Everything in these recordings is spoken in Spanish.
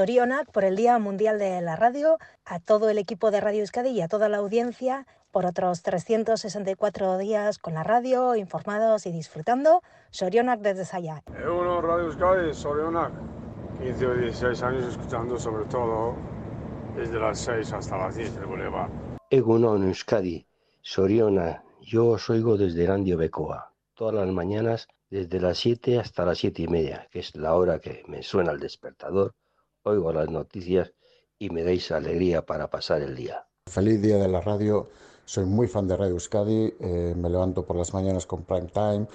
Sorionac por el Día Mundial de la Radio, a todo el equipo de Radio Euskadi y a toda la audiencia por otros 364 días con la radio, informados y disfrutando. Sorionac desde Saya. Uno Radio Euskadi, Sorionac. 15 o 16 años escuchando sobre todo desde las 6 hasta las 10 del Boulevard. Egunon Euskadi, Soriona, yo os oigo desde Randio Becoa, todas las mañanas desde las 7 hasta las 7 y media, que es la hora que me suena el despertador, oigo las noticias y me dais alegría para pasar el día. Feliz día de la radio, soy muy fan de Radio Euskadi, eh, me levanto por las mañanas con Prime Time,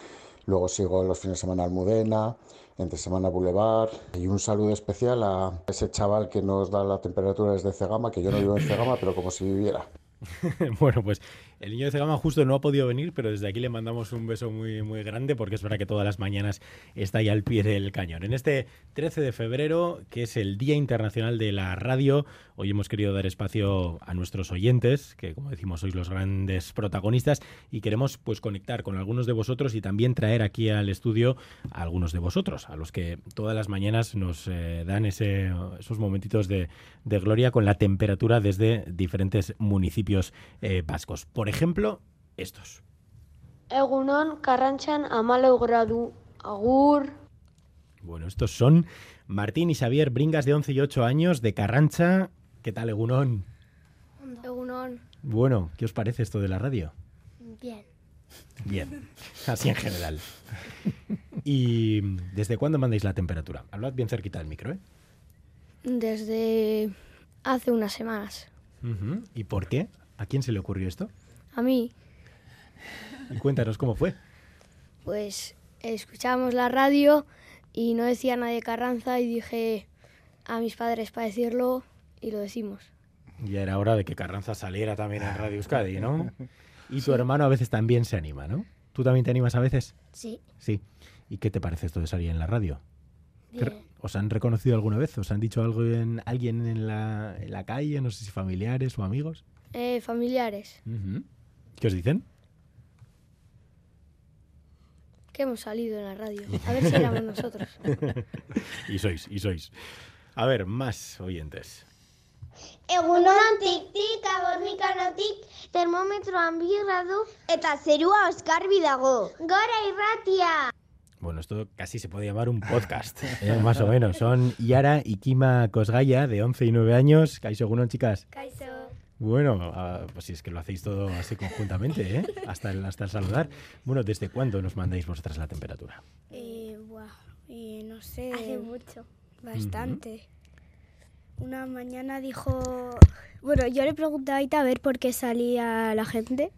luego sigo los fines de semana Almudena, entre semana Boulevard y un saludo especial a ese chaval que nos da la temperatura desde Cegama, que yo no vivo en Cegama, pero como si viviera. bueno, pues el niño de Cegama justo no ha podido venir, pero desde aquí le mandamos un beso muy, muy grande porque es verdad que todas las mañanas está ahí al pie del cañón. En este 13 de febrero, que es el Día Internacional de la Radio, hoy hemos querido dar espacio a nuestros oyentes, que como decimos sois los grandes protagonistas, y queremos pues conectar con algunos de vosotros y también traer aquí al estudio a algunos de vosotros, a los que todas las mañanas nos eh, dan esos momentitos de, gloria con la temperatura desde diferentes municipios eh, vascos. Ejemplo, estos. Egunon, Carranchan, Amalau Gradu, Agur. Bueno, estos son Martín y Xavier Bringas de 11 y 8 años de Carrancha. ¿Qué tal, Egunon? Egunon. Bueno, ¿qué os parece esto de la radio? Bien. Bien, así en general. ¿Y desde cuándo mandáis la temperatura? Hablad bien cerquita del micro, ¿eh? Desde hace unas semanas. Uh -huh. ¿Y por qué? ¿A quién se le ocurrió esto? A mí. Y cuéntanos cómo fue. Pues escuchábamos la radio y no decía nadie Carranza y dije a mis padres para decirlo y lo decimos. Ya era hora de que Carranza saliera también en Radio Euskadi, ¿no? Y tu hermano a veces también se anima, ¿no? ¿Tú también te animas a veces? Sí. Sí. ¿Y qué te parece esto de salir en la radio? Bien. ¿Os han reconocido alguna vez? ¿Os han dicho algo en alguien en la, en la calle? No sé si familiares o amigos. Eh, familiares. Uh -huh. ¿Qué os dicen? Que hemos salido en la radio. A ver si éramos nosotros. y sois, y sois. A ver, más oyentes. Egunon tik-tik, abornikanotik, termometro ambirradu, eta zerua oskarbi dago. Gora irratia! Bueno, esto casi se puede llamar un podcast, ¿eh? más o menos. Son Yara y Kima Cosgaya, de 11 y 9 años. Kaiso, Gunon, chicas. Kaiso. Bueno, uh, pues si es que lo hacéis todo así conjuntamente, ¿eh? hasta, el, hasta el saludar. Bueno, ¿desde cuándo nos mandáis vosotras la temperatura? Eh, buah, eh, no sé. Hace mucho. Bastante. Uh -huh. Una mañana dijo... Bueno, yo le pregunté a Aita a ver por qué salía la gente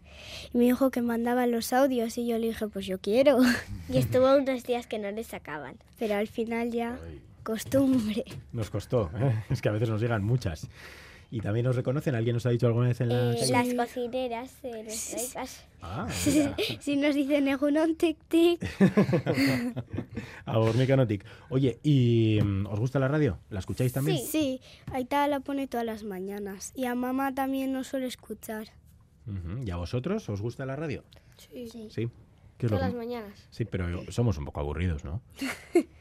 y me dijo que mandaban los audios y yo le dije, pues yo quiero. Y estuvo unos días que no le sacaban. Pero al final ya, costumbre. Nos costó, ¿eh? es que a veces nos llegan muchas. ¿Y también nos reconocen? ¿Alguien nos ha dicho alguna vez en la eh, Las cocineras de iPads. Ah, si nos dicen Egunon tic tic. Abornicanotic. Oye, ¿y um, os gusta la radio? ¿La escucháis también? Sí, sí. Aita la pone todas las mañanas. Y a mamá también nos suele escuchar. Uh -huh. ¿Y a vosotros os gusta la radio? Sí. Sí. ¿Sí? ¿Qué es todas las mañanas. Sí, pero somos un poco aburridos, ¿no? no.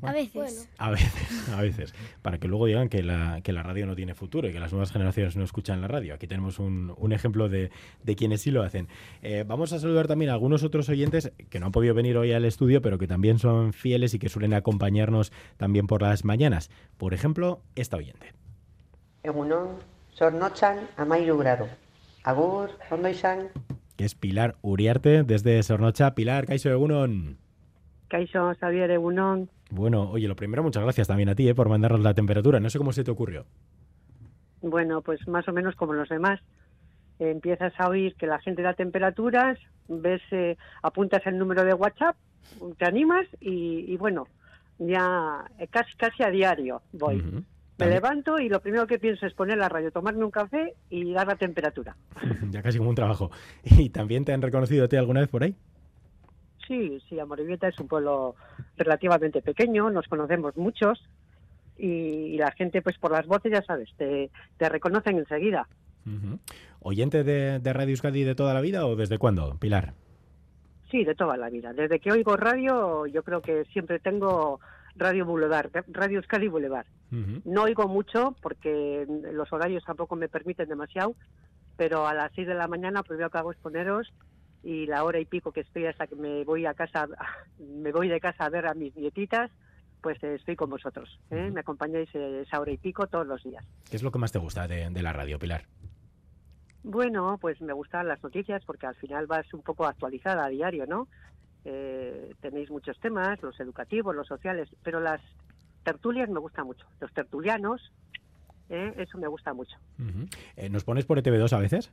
Bueno, a veces. Bueno. A veces, a veces. Para que luego digan que la, que la radio no tiene futuro y que las nuevas generaciones no escuchan la radio. Aquí tenemos un, un ejemplo de, de, quienes sí lo hacen. Eh, vamos a saludar también a algunos otros oyentes que no han podido venir hoy al estudio, pero que también son fieles y que suelen acompañarnos también por las mañanas. Por ejemplo, esta oyente. Egunon, Sornochan, Amairu Grado. Agur, ¿dónde izan? Que es Pilar Uriarte desde Sornocha. Pilar, Kaiso Egunon. Kaiso, Xavier Egunon. Bueno, oye, lo primero, muchas gracias también a ti eh, por mandarnos la temperatura. No sé cómo se te ocurrió. Bueno, pues más o menos como los demás. Eh, empiezas a oír que la gente da temperaturas, ves, eh, apuntas el número de WhatsApp, te animas y, y bueno, ya eh, casi casi a diario voy. Uh -huh. Me levanto y lo primero que pienso es poner la radio, tomarme un café y dar la temperatura. ya casi como un trabajo. ¿Y también te han reconocido a ti alguna vez por ahí? Sí, sí, Amoribieta es un pueblo relativamente pequeño, nos conocemos muchos y, y, la gente, pues por las voces, ya sabes, te, te reconocen enseguida. Uh -huh. ¿Oyente de, de Radio Euskadi de toda la vida o desde cuándo, Pilar? Sí, de toda la vida. Desde que oigo radio, yo creo que siempre tengo Radio Boulevard, Radio Euskadi Boulevard. No oigo mucho porque los horarios tampoco me permiten demasiado, pero a las 6 de la mañana pues lo que hago es poneros y la hora y pico que estoy hasta que me voy a casa, me voy de casa a ver a mis nietitas, pues eh, estoy con vosotros. ¿eh? Me acompañáis eh, esa hora y pico todos los días. ¿Qué es lo que más te gusta de, de la radio, Pilar? Bueno, pues me gustan las noticias porque al final vas un poco actualizada a diario, ¿no? Eh, tenéis muchos temas, los educativos, los sociales, pero las tertulias me gustan mucho. Los tertulianos, ¿eh? eso me gusta mucho. Eh, ¿Nos pones por ETV2 a veces?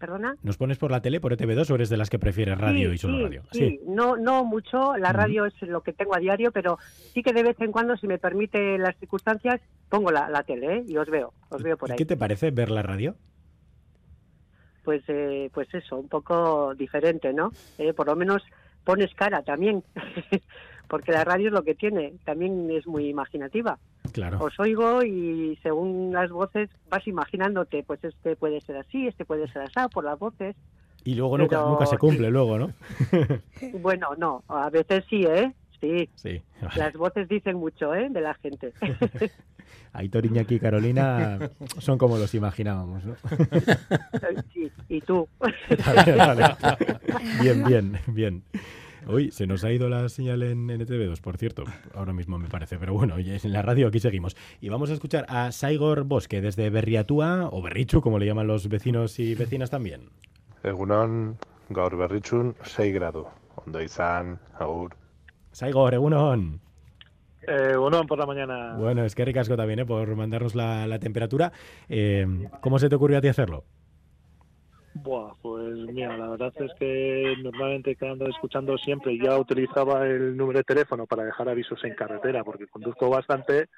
¿Perdona? ¿Nos pones por la tele por ETV2 o eres de las que prefieres radio Sí, y solo sí, radio? Sí, no, no mucho. La radio es lo que tengo a diario, pero sí que de vez en cuando, si me permite las circunstancias, pongo la, la tele ¿eh? y os veo, os veo por ¿Y ahí. qué te parece ver la radio? Pues, eh, pues eso, un poco diferente, ¿no? Eh, por lo menos pones cara también, porque la radio es lo que tiene, también es muy imaginativa. Claro. Os oigo y según las voces vas imaginándote, pues este puede ser así, este puede ser así, por las voces. Y luego nunca, pero nunca se cumple, luego, ¿no? Bueno, no, a veces sí, ¿eh? Sí. Sí. Las voces dicen mucho, ¿eh? De la gente. Aitor, Iñaki y Carolina son como los imaginábamos, ¿no? Sí, y tú. Vale, vale. Bien, bien, bien. Uy, se nos ha ido la señal en, en ETV2, por cierto, ahora mismo me parece, pero bueno, en la radio aquí seguimos. Y vamos a escuchar a Saigor Bosque desde Berriatúa, o Berrichu, como le llaman los vecinos y vecinas también. Egunon, gaur berritxun, 6 gradu. Ondo izan, agur. Saigor, Egunon. Eh, bueno, por la mañana. Bueno, es que ricasco también, ¿eh? por mandarnos la, la temperatura. Eh, ¿Cómo se te ocurrió a ti hacerlo? Buah, pues mira, la verdad es que normalmente quedando escuchando siempre ya utilizaba el número de teléfono para dejar avisos en carretera porque conduzco bastante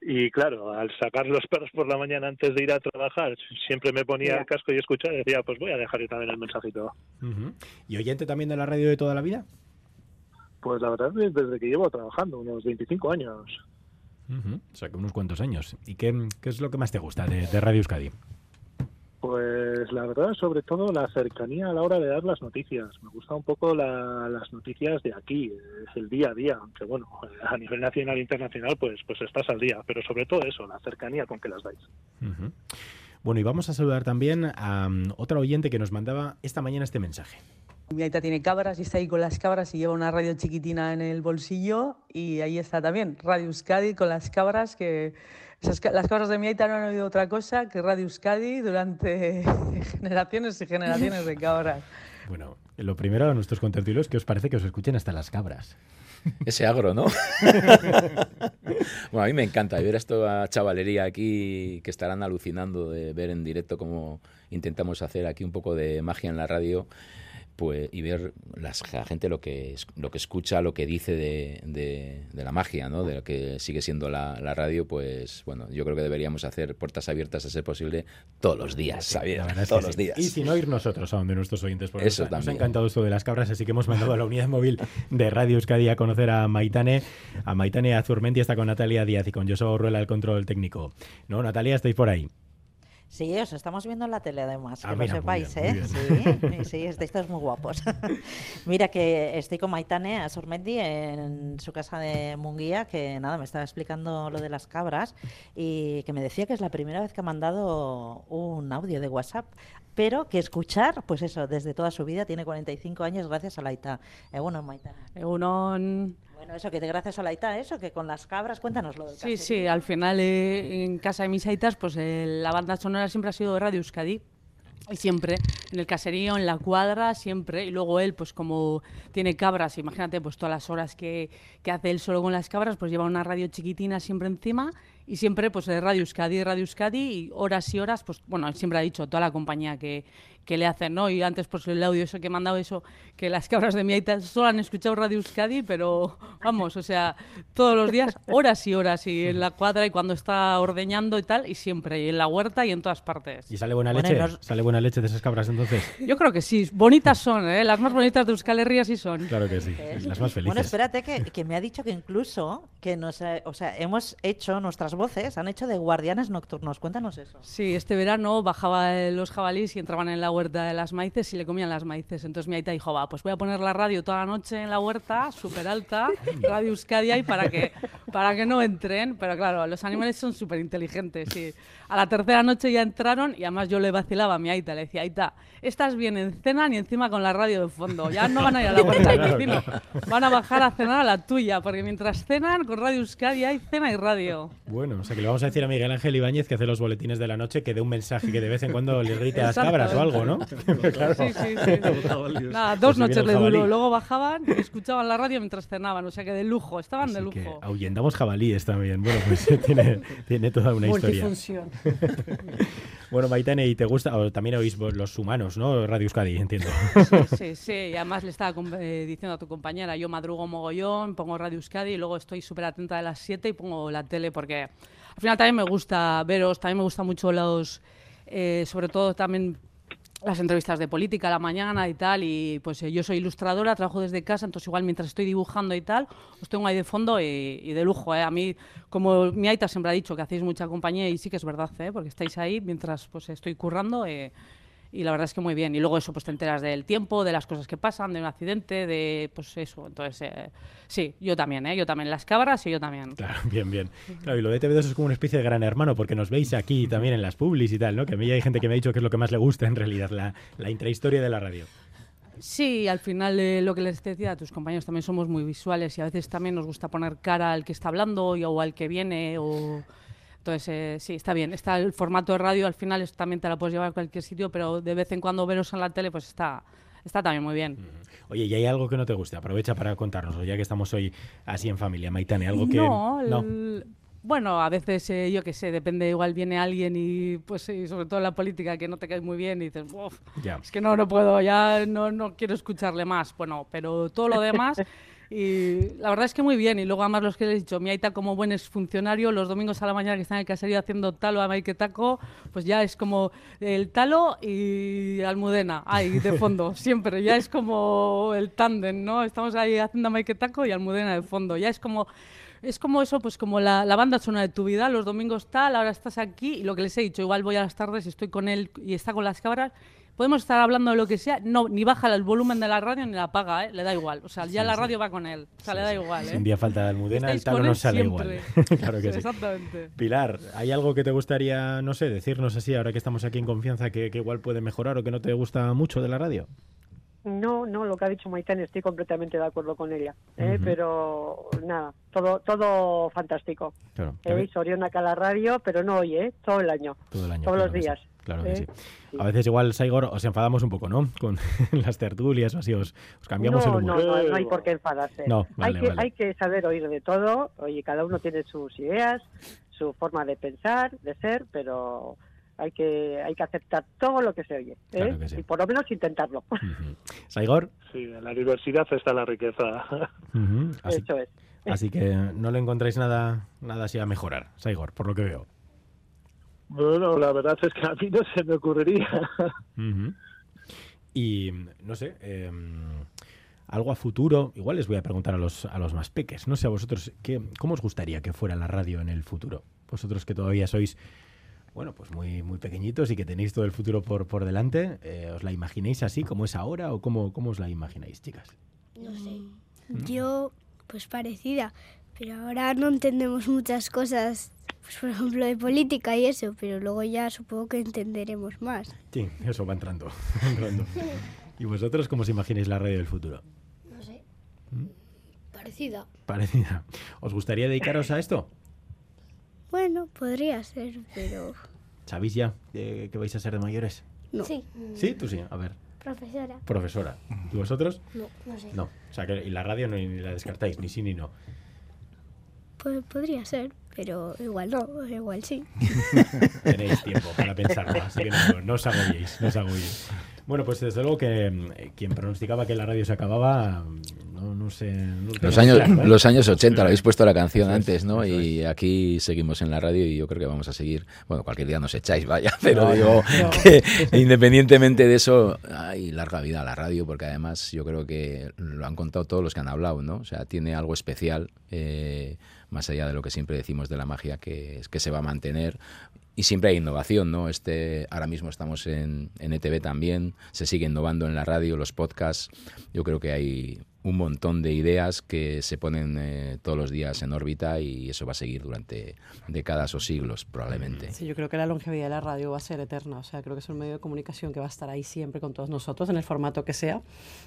y claro, al sacar los perros por la mañana antes de ir a trabajar, siempre me ponía el casco y escuchaba y decía, pues voy a dejar también el mensajito. ¿Y oyente también de la radio de toda la vida? Pues la verdad es desde que llevo trabajando, unos 25 años. O sea, que unos cuantos años. ¿Y qué, qué es lo que más te gusta de, de Radio Euskadi? Pues la verdad, sobre todo la cercanía a la hora de dar las noticias. Me gusta un poco la- las noticias de aquí, es el día a día, aunque bueno, a nivel nacional e internacional pues, pues estás al día, pero sobre todo eso, la cercanía con que las dais. Bueno, y vamos a saludar también a um, otra oyente que nos mandaba esta mañana este mensaje. Mi aita tiene cabras y está ahí con las cabras y lleva una radio chiquitina en el bolsillo y ahí está también, Radio Euskadi con las cabras que esas las cabras de mi aita no han oído otra cosa que Radio Euskadi durante generaciones y generaciones de cabras. Bueno, lo primero a nuestros contertulios, ¿qué os parece que os escuchen hasta las cabras? Ese agro, ¿no? bueno, a mí me encanta ver esta chavalería aquí que estarán alucinando de ver en directo cómo intentamos hacer aquí un poco de magia en la radio pues y ver las, la gente lo que lo que escucha, lo que dice de, de- de la magia, ¿no? De lo que sigue siendo la, la radio, pues bueno, yo creo que deberíamos hacer puertas abiertas a ser posible todos los días, que todos sí. los días. Y si no, ir nosotros a donde nuestros oyentes. Porque Eso nos, nos ha también. encantado esto de las cabras, así que hemos mandado a la unidad móvil de Radio Euskadi a conocer a Maitane. A Maitane Azurmendi está con Natalia Díaz y con José Ruela el control técnico. ¿No, Natalia? ¿Estáis por ahí? Sí, os estamos viendo en la tele además, Ah, que mira, lo muy sepáis, bien, ¿eh? Sí, sí, estáis todos muy guapos. Mira que estoy con Maitane a Sormendi en su casa de Munguía, que nada, me estaba explicando lo de las cabras y que me decía que es la primera vez que ha mandado un audio de WhatsApp, pero que escuchar, pues eso, desde toda su vida, tiene 45 años gracias a la ITA. Eh, bueno, Maitane. Egunon. Bueno, eso, que te- gracias a la ITA, eso, que con las cabras, cuéntanos lo del Sí, sí, al final eh, en casa de mis aitas, pues eh, la banda sonora siempre ha sido de Radio Euskadi. Y siempre, en el caserío, en la cuadra, siempre. Y luego él, pues como tiene cabras, imagínate, pues todas las horas que, que hace él solo con las cabras, pues lleva una radio chiquitina siempre encima. Y siempre, pues de Radio Euskadi, Radio Euskadi, y horas y horas, pues bueno, siempre ha dicho, toda la compañía que, que le hacen, ¿no? Y antes, pues el audio eso que he mandado, eso, que las cabras de mi aita solo han escuchado Radio Euskadi, pero vamos, o sea, todos los días, horas y horas, y en la cuadra, y cuando está ordeñando y tal, y siempre, y en la huerta y en todas partes. ¿Y sale buena Bueno, leche? nos- ¿Sale buena leche de esas cabras entonces? Yo creo que sí, bonitas son, ¿eh? Las más bonitas de Euskal Herria sí son. Claro que sí, ¿Eh? las más felices. Bueno, espérate, que, que me ha dicho que incluso que nos, eh, o sea, hemos hecho, nuestras voces han hecho de guardianes nocturnos. Cuéntanos eso. Sí, este verano bajaba eh, los jabalíes y entraban en la huerta de las maíces y le comían las maíces. Entonces mi aita dijo, va, pues voy a poner la radio toda la noche en la huerta, súper alta, Radio Euskadi para que, para que no entren. Pero claro, los animales son súper inteligentes y a la tercera noche ya entraron y además yo le vacilaba a mi aita, le decía, aita, estás bien en cena ni encima con la radio de fondo, ya no van a ir a la huerta del vecino, van a bajar a cenar a la tuya, porque mientras cenan con Radio Euskadi hay cena y radio. Bueno, o sea que le vamos a decir a Miguel Ángel Ibáñez que hace los boletines de la noche que dé un mensaje que de vez en cuando le grite a las cabras o algo, ¿no? claro. Sí, sí, sí. Nada, dos Pues noches le duró. Luego bajaban y escuchaban la radio mientras cenaban. O sea que de lujo, estaban de Que lujo. Jabalíes también. Bueno, pues tiene, tiene toda una historia. Bueno, Maitane, ¿y te gusta? O también oís vos los humanos, ¿no? Radio Euskadi, entiendo. Sí, sí. Y además le estaba eh, diciendo a tu compañera, yo madrugo mogollón, pongo Radio Euskadi y luego estoy súper atenta de las 7 y pongo la tele porque al final también me gusta veros, también me gusta mucho los, eh, sobre todo también las entrevistas de política a la mañana y tal, y pues eh, yo soy ilustradora, trabajo desde casa, entonces igual mientras estoy dibujando y tal, os tengo ahí de fondo y, y de lujo, ¿eh? A mí, como mi Aita siempre ha dicho, que hacéis mucha compañía y sí que es verdad, ¿eh? Porque estáis ahí mientras pues estoy currando eh, y la verdad es que muy bien. Y luego eso, pues te enteras del tiempo, de las cosas que pasan, de un accidente, de pues eso. Entonces, eh, sí, yo también, ¿eh? Yo también, las cabras y yo también. Claro, bien, bien. Claro, y lo de TV2 es como una especie de gran hermano, porque nos veis aquí también en las publis y tal, ¿no? Que a mí hay gente que me ha dicho que es lo que más le gusta en realidad, la, la intrahistoria de la radio. Sí, al final eh, lo que les decía a tus compañeros también somos muy visuales y a veces también nos gusta poner cara al que está hablando y, o al que viene o entonces eh, sí está bien está el formato de radio al final es- también te la puedes llevar a cualquier sitio pero de vez en cuando veros en la tele pues está está también muy bien Oye, ¿y hay algo que no te guste? Aprovecha para contárnoslo, ya que estamos hoy así en familia. Maitane, algo que... no, el- bueno a veces eh, yo qué sé depende igual viene alguien y pues y sobre todo en la política que no te cae muy bien y dices "Uf, Ya. es que no, no puedo, ya no, no quiero escucharle más. Bueno, pero todo lo demás, y la verdad es que muy bien. Y luego, además, los que les he dicho, mi Aita, como buen funcionario, los domingos a la mañana que están en el caserío haciendo talo a Maike Taco, pues ya es como el talo y Almudena, ahí de fondo, siempre. Ya es como el tándem, ¿no? Estamos ahí haciendo a Maike Taco y Almudena de fondo. Ya es como. Es como eso, pues como la, la banda sonora de tu vida, los domingos tal, ahora estás aquí y lo que les he dicho, igual voy a las tardes y estoy con él y está con las cabras, podemos estar hablando de lo que sea, no, ni baja el volumen de la radio ni la apaga, ¿eh? le da igual, o sea, ya Sí, la sí. radio va con él, o sea, le da igual. ¿eh? Si un día falta de Almudena, el talo no sale siempre. igual. claro que sí. Exactamente. Pilar, ¿hay algo que te gustaría, no sé, decirnos así, ahora que estamos aquí en confianza, que, que igual puede mejorar o que no te gusta mucho de la radio? No, no, lo que ha dicho Maitán estoy completamente de acuerdo con ella, ¿eh? Pero nada, todo todo fantástico. Claro, Eh, también- Soriona acá a la radio, pero no hoy, ¿eh? todo el año, Todo el año. todos claro los sí, días. Claro que ¿eh? sí. A veces igual, Saigor, os enfadamos un poco, ¿no? Con las tertulias o así, os, os cambiamos no, el humor. No, no, no hay por qué enfadarse. No, vale, hay, que, vale. hay que saber oír de todo. Oye, cada uno tiene sus ideas, su forma de pensar, de ser, pero hay que hay que aceptar todo lo que se oye. ¿eh? Claro que sí. Y por lo menos intentarlo. Saigor, Sí, en la diversidad está la riqueza. Así, Eso es. así que no le encontráis nada, nada así a mejorar, Saigor, por lo que veo. Bueno, la verdad es que a mí no se me ocurriría. Y no sé, eh, algo a futuro, igual les voy a preguntar a los, a los más peques, no sé a vosotros, ¿qué, ¿cómo os gustaría que fuera la radio en el futuro? Vosotros que todavía sois, bueno, pues muy, muy pequeñitos y que tenéis todo el futuro por, por delante, eh, ¿os la imagináis así como es ahora o cómo, cómo os la imagináis, chicas? No sé. Yo, pues parecida, pero ahora no entendemos muchas cosas, pues por ejemplo de política y eso, pero luego ya supongo que entenderemos más. Sí, eso va entrando. va entrando. ¿Y vosotros cómo os imagináis la radio del futuro? No sé. ¿Mm? Parecida. Parecida. ¿Os gustaría dedicaros a esto? Bueno, podría ser, pero ¿Sabéis ya eh, que vais a ser de mayores? no. Sí. Sí, tú sí. A ver, Profesora. profesora. ¿Y vosotros? No, no sé. No. O sea, que y la radio no, ni la descartáis, ni sí ni no. Pues podría ser, pero igual no, igual sí. Tenéis tiempo para pensarlo, así que no, no os agobiéis, no os agobiéis. Bueno, pues desde luego que mm, quien pronosticaba que la radio se acababa, lo Los años, ¿eh? los años 80, lo habéis puesto la canción antes, ¿no? Y aquí seguimos en la radio y yo creo que vamos a seguir. Bueno, cualquier día nos echáis, vaya, pero No, digo no. que independientemente de eso, hay larga vida a la radio, porque además yo creo que lo han contado todos los que han hablado, ¿no? O sea, tiene algo especial, eh, más allá de lo que siempre decimos de la magia, que es que se va a mantener y siempre hay innovación, ¿no? Este, ahora mismo estamos en, en ETV también, se sigue innovando en la radio, los podcasts. Yo creo que hay un montón de ideas que se ponen eh, todos los días en órbita y eso va a seguir durante décadas o siglos probablemente. Sí, yo creo que la longevidad de la radio va a ser eterna, o sea, creo que es un medio de comunicación que va a estar ahí siempre con todos nosotros en el formato que sea,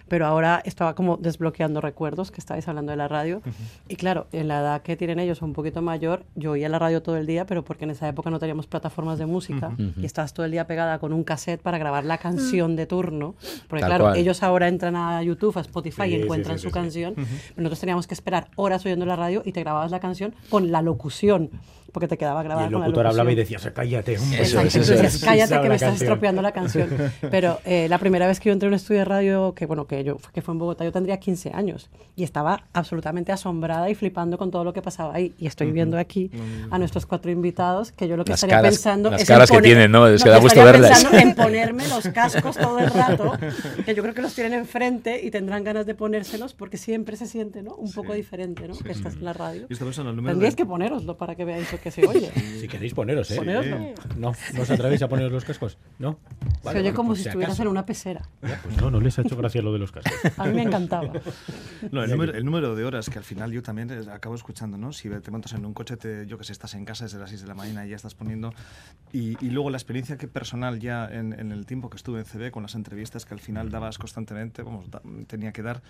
pero ahora estaba como desbloqueando recuerdos que estáis hablando de la radio. Y claro, en la edad que tienen ellos un poquito mayor, yo oía la radio todo el día, pero porque en esa época no teníamos plataformas de música y estabas todo el día pegada con un cassette para grabar la canción de turno, porque Tal claro, cual. ellos ahora entran a YouTube, a Spotify Sí, y sí, encuentran sí, su sí, canción, nosotros teníamos que esperar horas oyendo la radio y te grababas la canción con la locución, porque te quedaba Y grabada el con la locutor hablaba y decía, cállate, hombre. Eso tú decías, es. cállate que me la estás canción. estropeando la canción. Pero eh, la primera vez que yo entré a un estudio de radio, que bueno, que yo que fue en Bogotá, yo tendría 15 años y estaba absolutamente asombrada y flipando con todo lo que pasaba ahí. Y estoy viendo aquí a nuestros cuatro invitados que yo lo que Las estaría caras- pensando las es caras que poner- tienen, ¿no? Es que da gusto estaría verlas. pensando en ponerme los cascos todo el rato, que yo creo que los tienen enfrente y tendrán ganas de ponérselos porque siempre se siente, ¿no? Un poco diferente, ¿no? que estás en la radio. Tendríais de- que ponéroslo para que veáis lo que se oye. Si queréis poneros, ¿eh? Ponéroslo. No, ¿no os atrevéis a poneros los cascos? ¿No? se Vale, oye bueno, como por si estuvieras acaso. en una pecera. Ya, pues no, no les ha hecho gracia lo de los cascos. A mí me encantaba. No, el número, el número de horas que al final yo también eh, acabo escuchando, ¿no? Si te montas en un coche, te, yo que sé, estás en casa desde las 6 de la mañana y ya estás poniendo. Y, y luego la experiencia que personal ya en, en el tiempo que estuve en CB con las entrevistas que al final dabas constantemente, vamos, da- tenía que dar,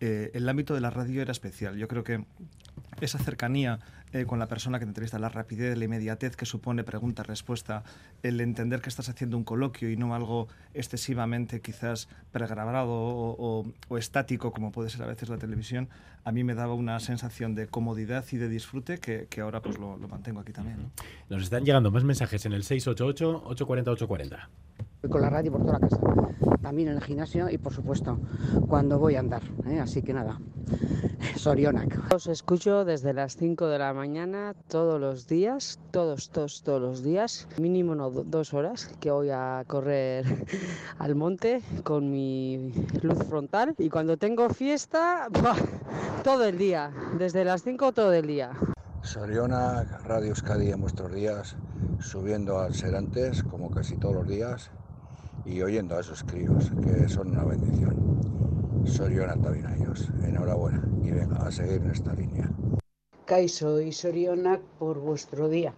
eh, el ámbito de la radio era especial. Yo creo que esa cercanía eh, con la persona que te entrevista, la rapidez, la inmediatez que supone pregunta-respuesta, el entender que estás haciendo un coloquio y no algo excesivamente quizás pregrabado o, estático como puede ser a veces la televisión, a mí me daba una sensación de comodidad y de disfrute que, ahora pues lo, mantengo aquí también. ¿no? Nos están llegando más mensajes en el 688-840-840. Voy con la radio por toda la casa, también en el gimnasio y por supuesto cuando voy a andar. ¿eh? Así que nada, Sorionak. Os escucho desde las 5 de la mañana todos los días, todos, todos, todos los días, mínimo no, dos horas, que voy a correr al monte con mi luz frontal y cuando tengo fiesta, ¡buah! todo el día, desde las 5 todo el día. Soriona, Radio Euskadi en vuestros días, subiendo al Serantes como casi todos los días y oyendo a esos críos que son una bendición. Soriona también a ellos. Enhorabuena y venga, a seguir en esta línea. Kaiso y Sorionak por vuestro día.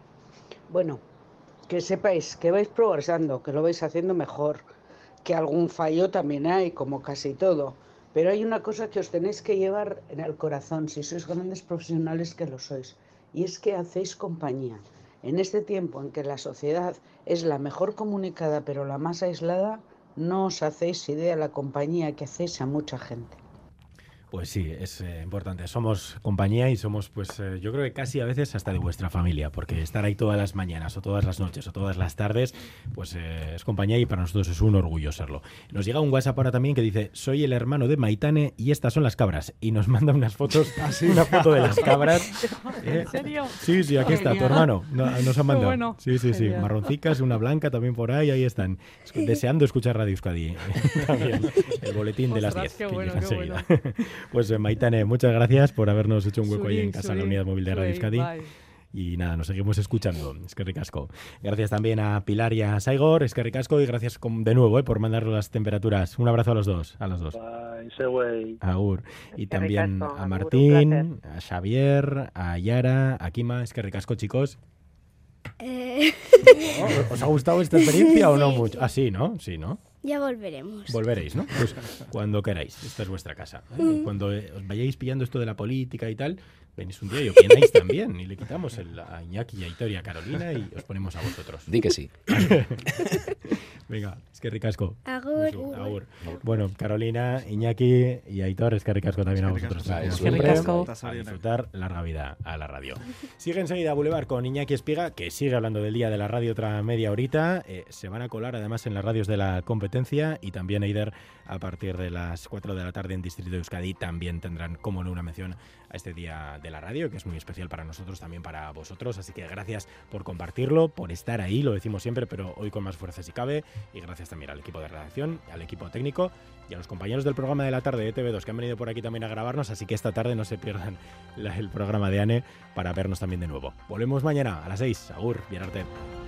Bueno, que sepáis que vais progresando, que lo vais haciendo mejor, que algún fallo también hay, como casi todo. Pero hay una cosa que os tenéis que llevar en el corazón, si sois grandes profesionales que lo sois, y es que hacéis compañía. En este tiempo en que la sociedad es la mejor comunicada pero la más aislada, no os hacéis idea la compañía que hacéis a mucha gente. Pues sí, es eh, importante. Somos compañía y somos, pues eh, yo creo que casi a veces hasta de vuestra familia, porque estar ahí todas las mañanas o todas las noches o todas las tardes, pues eh, es compañía y para nosotros es un orgullo serlo. Nos llega un WhatsApp ahora también que dice, soy el hermano de Maitane y estas son las cabras. Y nos manda unas fotos, así una foto de las cabras. ¿eh? ¿En serio? Sí, sí, aquí está, tu hermano. No- nos ha mandado. bueno. Sí, sí, sí. Genial. Marroncicas, una blanca también por ahí, ahí están. Es- Deseando escuchar Radio Euskadi. ¿eh? también. El boletín de las Ostras, 10. qué que bueno, llega qué enseguida. Pues eh, Maitane, muchas gracias por habernos hecho un hueco ahí en casa en la unidad móvil de Radio Euskadi. Y nada, nos seguimos escuchando. Es que ricasco. Gracias también a Pilar y a Saigor, es que ricasco. Y gracias de nuevo eh, por mandarnos las temperaturas. Un abrazo a los dos. A los dos. Bye, ese güey. Agur. Y Es que también ricasco, a Martín, a Xavier, a Yara, a Kima. Es que ricasco, chicos. Eh, ¿Os ha gustado esta experiencia o no Sí, mucho? Ah, sí, ¿no? Sí, ¿no? Ya volveremos. Volveréis, ¿no? Pues cuando queráis. Esta es vuestra casa. ¿eh? Mm. Cuando eh, os vayáis pillando esto de la política y tal, venís un día y opináis también. Y le quitamos el, a Iñaki y a Hitor y a Carolina y os ponemos a vosotros. Di que sí. Venga, es que ricasco. Agur. Agur. Bueno, Carolina, Iñaki y Aitor, es que ricasco también a vosotros. Es que ricasco. A disfrutar larga vida a la radio. Sigue enseguida Boulevard con Iñaki Espiga, que sigue hablando del día de la radio otra media horita. Eh, se van a colar además en las radios de la competencia y también Eider a partir de las 4 de la tarde en Distrito de Euskadi también tendrán como no una mención a este día de la radio, que es muy especial para nosotros, también para vosotros. Así que gracias por compartirlo, por estar ahí, lo decimos siempre, pero hoy con más fuerza si cabe. Y gracias también al equipo de redacción, al equipo técnico y a los compañeros del programa de la tarde de TV2 que han venido por aquí también a grabarnos. Así que esta tarde no se pierdan el programa de ANE para vernos también de nuevo. Volvemos mañana a las 6. Agur, bien arte.